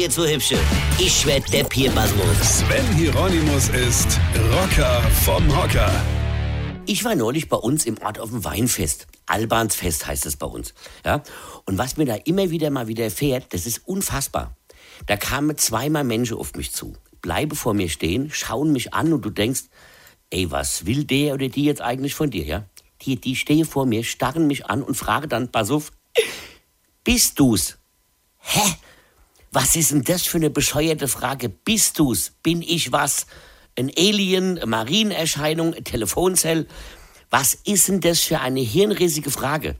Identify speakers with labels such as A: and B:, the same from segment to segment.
A: jetzt so hübsche. Ich werd der Pierpasmus.
B: Sven Hieronymus ist Rocker vom Hocker.
A: Ich war neulich bei uns im Ort auf dem Weinfest. Albansfest heißt es bei uns. Ja? Und was mir da immer wieder mal widerfährt, das ist unfassbar. Da kamen zweimal Menschen auf mich zu, bleiben vor mir stehen, schauen mich an und du denkst, ey, was will der oder die jetzt eigentlich von dir, ja? Die, die stehen vor mir, starren mich an und fragen dann, pass auf, bist du's? Hä? Was ist denn das für eine bescheuerte Frage? Bist du's? Bin ich was? Ein Alien, eine Marienerscheinung, ein Telefonzell? Was ist denn das für eine hirnrissige Frage?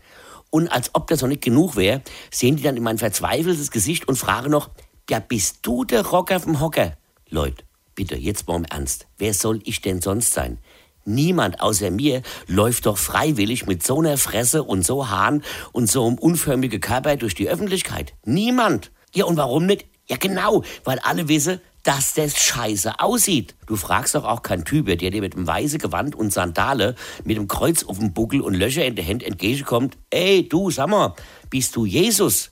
A: Und als ob das noch nicht genug wäre, sehen die dann in mein verzweifeltes Gesicht und fragen noch, ja, bist du der Rocker vom Hocker? Leute, bitte, jetzt mal im Ernst. Wer soll ich denn sonst sein? Niemand außer mir läuft doch freiwillig mit so einer Fresse und so Hahn und so einem unförmigen Körper durch die Öffentlichkeit. Niemand. Ja, und warum nicht? Ja, genau, weil alle wissen, dass das scheiße aussieht. Du fragst doch auch keinen Typ, der dir mit dem weißen Gewand und Sandale, mit dem Kreuz auf dem Buckel und Löcher in der Hand entgegenkommt, ey, du, sag mal, bist du Jesus?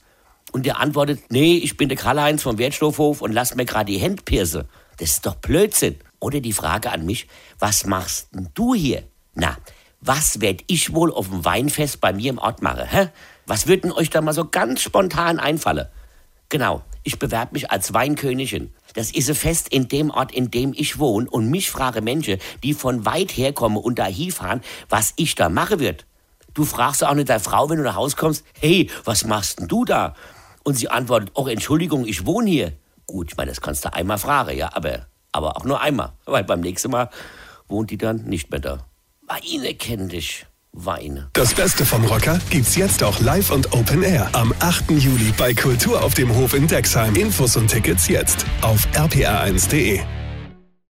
A: Und der antwortet, nee, ich bin der Karl-Heinz vom Wertstoffhof und lass mir gerade die Hände piercen. Das ist doch Blödsinn. Oder die Frage an mich, was machst denn du hier? Na, was werd ich wohl auf dem Weinfest bei mir im Ort machen, hä? Was wird denn euch da mal so ganz spontan einfallen? Genau, ich bewerbe mich als Weinkönigin. Das ist Fest in dem Ort, in dem ich wohne und mich frage Menschen, die von weit her kommen und da hinfahren, was ich da mache wird. Du fragst auch nicht deine Frau, wenn du nach Hause kommst, hey, was machst denn du da? Und sie antwortet, oh, Entschuldigung, ich wohne hier. Gut, ich meine, das kannst du einmal fragen, ja, aber, aber auch nur einmal. Weil beim nächsten Mal wohnt die dann nicht mehr da. Weine kenn dich. Weine.
B: Das Beste vom Rocker gibt's jetzt auch live und Open Air am 8. Juli bei Kultur auf dem Hof in Dexheim. Infos und Tickets jetzt auf rpr1.de.